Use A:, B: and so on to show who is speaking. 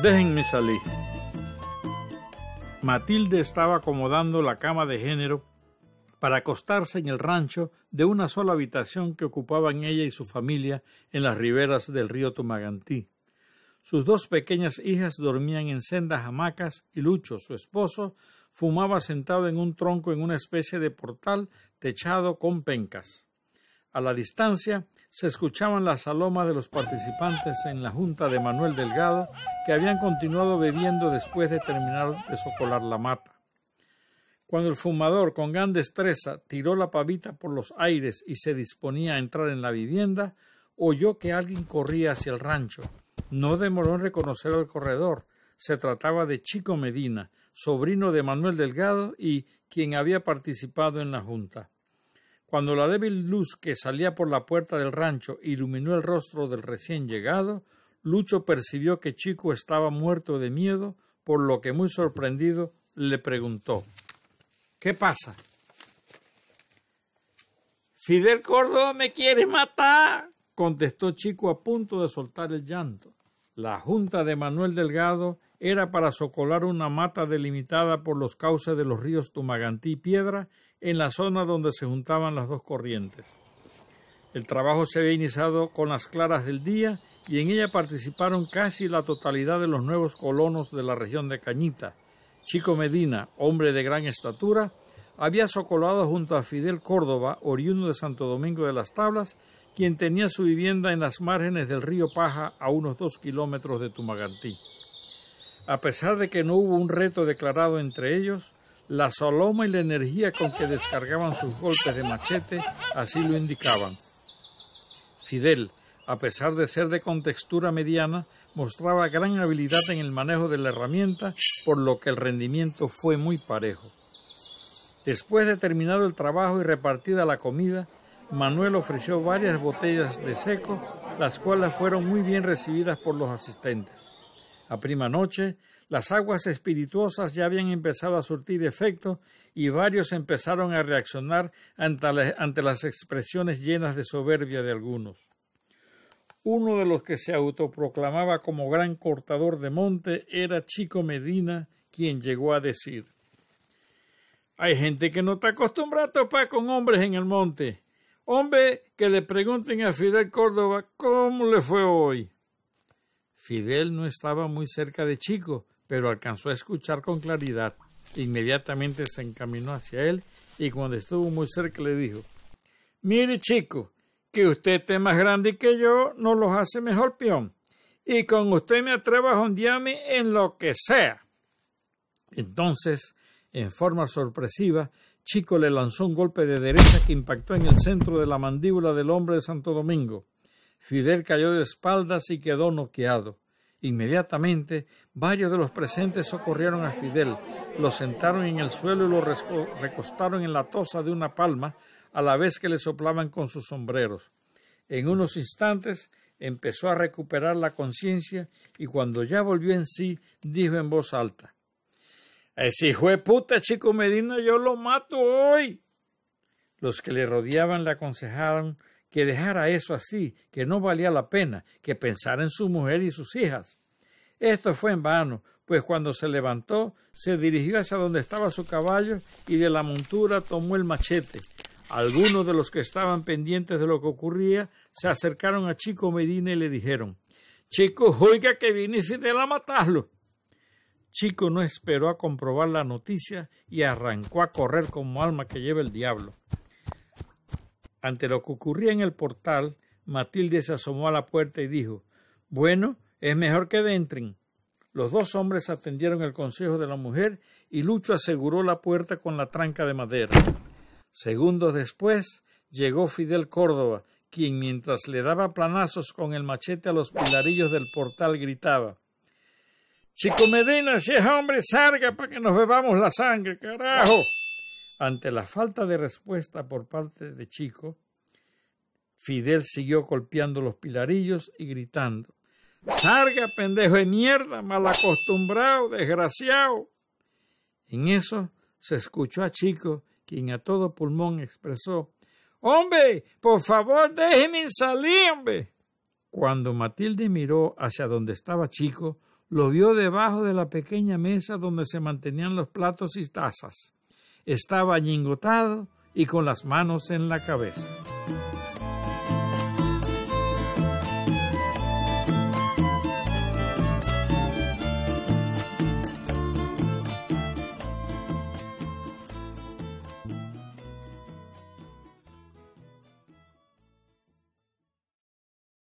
A: Déjenme salir. Matilde estaba acomodando la cama de género para acostarse en el rancho de una sola habitación que ocupaban ella y su familia en las riberas del río Tumagantí. Sus dos pequeñas hijas dormían en sendas hamacas y Lucho, su esposo, fumaba sentado en un tronco en una especie de portal techado con pencas. A la distancia se escuchaban las salomas de los participantes en la junta de Manuel Delgado, que habían continuado bebiendo después de terminar de socolar la mata. Cuando el fumador, con gran destreza, tiró la pavita por los aires y se disponía a entrar en la vivienda, oyó que alguien corría hacia el rancho. No demoró en reconocer al corredor. Se trataba de Chico Medina, sobrino de Manuel Delgado y quien había participado en la junta. Cuando la débil luz que salía por la puerta del rancho iluminó el rostro del recién llegado, Lucho percibió que Chico estaba muerto de miedo, por lo que muy sorprendido le preguntó ¿Qué pasa? Fidel Córdoba me quiere matar, contestó Chico a punto de soltar el llanto. La junta de Manuel Delgado era para socolar una mata delimitada por los cauces de los ríos Tumagantí y Piedra en la zona donde se juntaban las dos corrientes. El trabajo se había iniciado con las claras del día y en ella participaron casi la totalidad de los nuevos colonos de la región de Cañita. Chico Medina, hombre de gran estatura, había socolado junto a Fidel Córdoba, oriundo de Santo Domingo de las Tablas, quien tenía su vivienda en las márgenes del río Paja a unos dos kilómetros de Tumagantí. A pesar de que no hubo un reto declarado entre ellos, la soloma y la energía con que descargaban sus golpes de machete así lo indicaban. Fidel, a pesar de ser de contextura mediana, mostraba gran habilidad en el manejo de la herramienta, por lo que el rendimiento fue muy parejo. Después de terminado el trabajo y repartida la comida, Manuel ofreció varias botellas de seco, las cuales fueron muy bien recibidas por los asistentes. A prima noche, las aguas espirituosas ya habían empezado a surtir efecto y varios empezaron a reaccionar ante, las expresiones llenas de soberbia de algunos. Uno de los que se autoproclamaba como gran cortador de monte era Chico Medina, quien llegó a decir Hay gente que no está acostumbrada a topar con hombres en el monte. Hombre, que le pregunten a Fidel Córdoba cómo le fue hoy. Fidel no estaba muy cerca de Chico, pero alcanzó a escuchar con claridad. Inmediatamente se encaminó hacia él y cuando estuvo muy cerca le dijo Mire, chico, que usted esté más grande que yo no los hace mejor peón. Y con usted me atrevo a jondearme en lo que sea. Entonces, en forma sorpresiva, Chico le lanzó un golpe de derecha que impactó en el centro de la mandíbula del hombre de Santo Domingo. Fidel cayó de espaldas y quedó noqueado. Inmediatamente, varios de los presentes socorrieron a Fidel, lo sentaron en el suelo y lo recostaron en la tosa de una palma, a la vez que le soplaban con sus sombreros. En unos instantes empezó a recuperar la conciencia y cuando ya volvió en sí, dijo en voz alta Ese hijo de puta Chico Medina yo lo mato hoy. Los que le rodeaban le aconsejaron que dejara eso así, que no valía la pena, que pensara en su mujer y sus hijas. Esto fue en vano, pues cuando se levantó, se dirigió hacia donde estaba su caballo y de la montura tomó el machete. Algunos de los que estaban pendientes de lo que ocurría se acercaron a Chico Medina y le dijeron Chico, oiga que viene Fidel a matarlo. Chico no esperó a comprobar la noticia y arrancó a correr como alma que lleva el diablo. Ante lo que ocurría en el portal, Matilde se asomó a la puerta y dijo Bueno, es mejor que entren. Los dos hombres atendieron el consejo de la mujer y Lucho aseguró la puerta con la tranca de madera. Segundos después llegó Fidel Córdoba, quien mientras le daba planazos con el machete a los pilarillos del portal gritaba Chico Medina, si es hombre, salga para que nos bebamos la sangre, carajo. Ante la falta de respuesta por parte de Chico, Fidel siguió golpeando los pilarillos y gritando Sarga, pendejo de mierda, mal acostumbrado, desgraciado. En eso se escuchó a Chico, quien a todo pulmón expresó Hombre, por favor, déjeme salir, hombre. Cuando Matilde miró hacia donde estaba Chico, lo vio debajo de la pequeña mesa donde se mantenían los platos y tazas. Estaba ñingotado y con las manos en la cabeza.